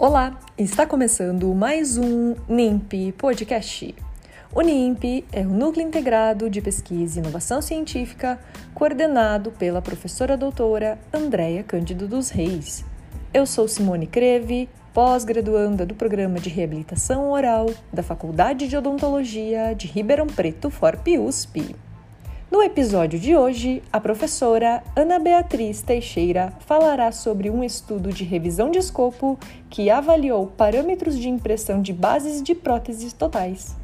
Olá, está começando mais um NIMP Podcast. O NIMP é o Núcleo Integrado de Pesquisa e Inovação Científica, coordenado pela professora doutora Andréia Cândido dos Reis. Eu sou Simone Creve, pós-graduanda do Programa de Reabilitação Oral da Faculdade de Odontologia de Ribeirão Preto, FORP USP. No episódio de hoje, a professora Ana Beatriz Teixeira falará sobre um estudo de revisão de escopo que avaliou parâmetros de impressão de bases de próteses totais.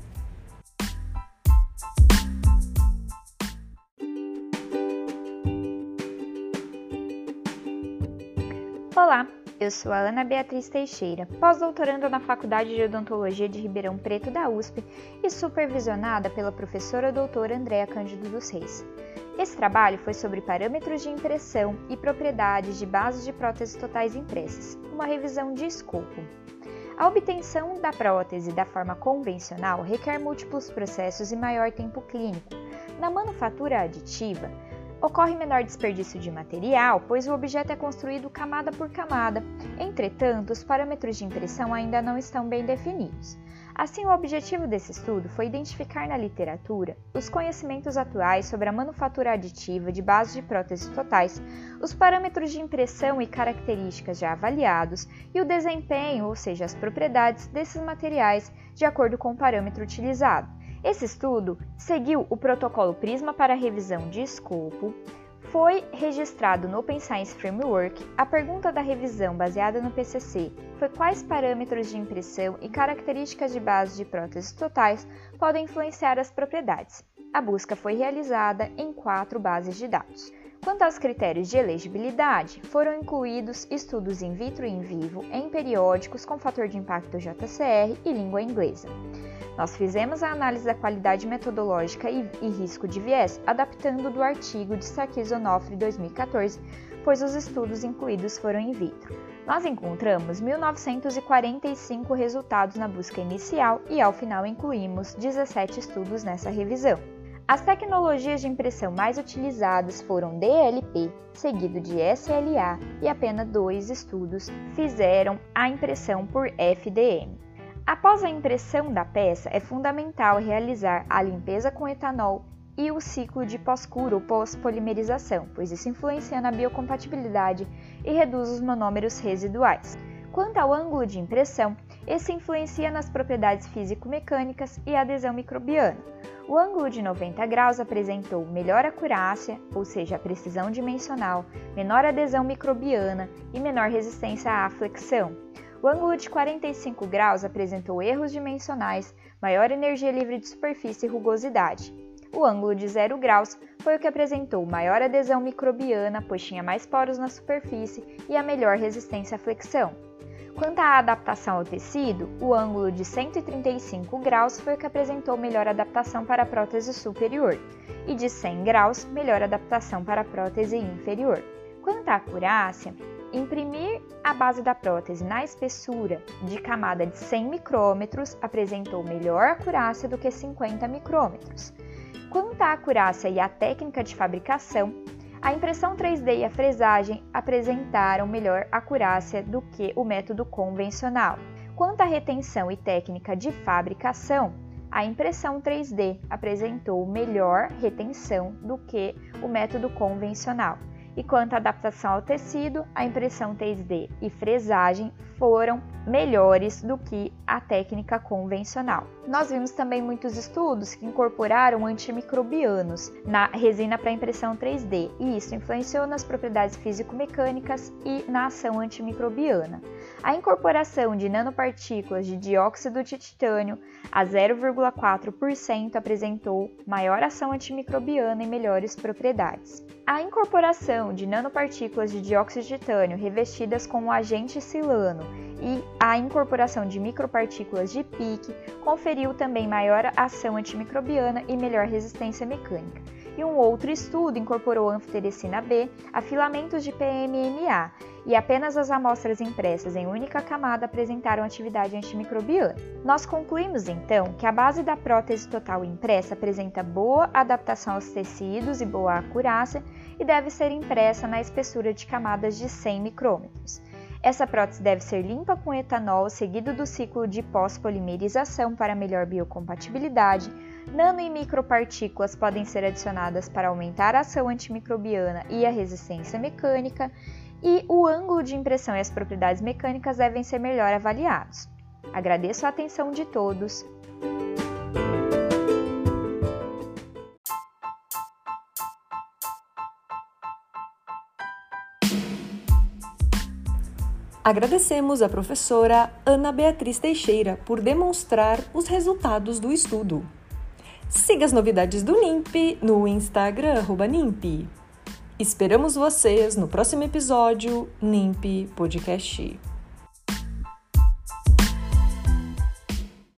Olá, eu sou a Ana Beatriz Teixeira, pós-doutoranda na Faculdade de Odontologia de Ribeirão Preto da USP e supervisionada pela professora doutora Andréa Cândido dos Reis. Esse trabalho foi sobre parâmetros de impressão e propriedades de bases de próteses totais impressas, uma revisão de escopo. A obtenção da prótese da forma convencional requer múltiplos processos e maior tempo clínico. Na manufatura aditiva, Ocorre menor desperdício de material, pois o objeto é construído camada por camada. Entretanto, os parâmetros de impressão ainda não estão bem definidos. Assim, o objetivo desse estudo foi identificar na literatura os conhecimentos atuais sobre a manufatura aditiva de bases de próteses totais, os parâmetros de impressão e características já avaliados e o desempenho, ou seja, as propriedades desses materiais de acordo com o parâmetro utilizado. Esse estudo seguiu o protocolo Prisma para revisão de escopo, foi registrado no Open Science Framework. A pergunta da revisão baseada no PCC foi quais parâmetros de impressão e características de base de próteses totais podem influenciar as propriedades. A busca foi realizada em quatro bases de dados. Quanto aos critérios de elegibilidade, foram incluídos estudos in vitro e in vivo em periódicos com fator de impacto JCR e língua inglesa. Nós fizemos a análise da qualidade metodológica e, e risco de viés, adaptando do artigo de Sarkis Onofre 2014, pois os estudos incluídos foram in vitro. Nós encontramos 1.945 resultados na busca inicial e, ao final, incluímos 17 estudos nessa revisão. As tecnologias de impressão mais utilizadas foram DLP, seguido de SLA, e apenas dois estudos fizeram a impressão por FDM. Após a impressão da peça, é fundamental realizar a limpeza com etanol e o ciclo de pós-cura ou pós-polimerização, pois isso influencia na biocompatibilidade e reduz os monômeros residuais. Quanto ao ângulo de impressão, esse influencia nas propriedades físico-mecânicas e adesão microbiana. O ângulo de 90 graus apresentou melhor acurácia, ou seja, precisão dimensional, menor adesão microbiana e menor resistência à flexão. O ângulo de 45 graus apresentou erros dimensionais, maior energia livre de superfície e rugosidade. O ângulo de 0 graus foi o que apresentou maior adesão microbiana, pois tinha mais poros na superfície e a melhor resistência à flexão. Quanto à adaptação ao tecido, o ângulo de 135 graus foi o que apresentou melhor adaptação para a prótese superior, e de 100 graus, melhor adaptação para a prótese inferior. Quanto à acurácia, Imprimir a base da prótese na espessura de camada de 100 micrômetros apresentou melhor acurácia do que 50 micrômetros. Quanto à acurácia e à técnica de fabricação, a impressão 3D e a fresagem apresentaram melhor acurácia do que o método convencional. Quanto à retenção e técnica de fabricação, a impressão 3D apresentou melhor retenção do que o método convencional. E quanto à adaptação ao tecido, a impressão 3D e fresagem foram melhores do que a técnica convencional. Nós vimos também muitos estudos que incorporaram antimicrobianos na resina para impressão 3D, e isso influenciou nas propriedades físico-mecânicas e na ação antimicrobiana. A incorporação de nanopartículas de dióxido de titânio a 0,4% apresentou maior ação antimicrobiana e melhores propriedades. A incorporação de nanopartículas de dióxido de titânio revestidas com o agente silano e a incorporação de micropartículas de PIC conferiu também maior ação antimicrobiana e melhor resistência mecânica. E um outro estudo incorporou anfiterecina B a filamentos de PMMA e apenas as amostras impressas em única camada apresentaram atividade antimicrobiana. Nós concluímos então que a base da prótese total impressa apresenta boa adaptação aos tecidos e boa acurácia e deve ser impressa na espessura de camadas de 100 micrômetros. Essa prótese deve ser limpa com etanol, seguido do ciclo de pós-polimerização para melhor biocompatibilidade. Nano e micropartículas podem ser adicionadas para aumentar a ação antimicrobiana e a resistência mecânica, e o ângulo de impressão e as propriedades mecânicas devem ser melhor avaliados. Agradeço a atenção de todos. Agradecemos à professora Ana Beatriz Teixeira por demonstrar os resultados do estudo. Siga as novidades do NIMP no Instagram NIMP. Esperamos vocês no próximo episódio NIMP Podcast.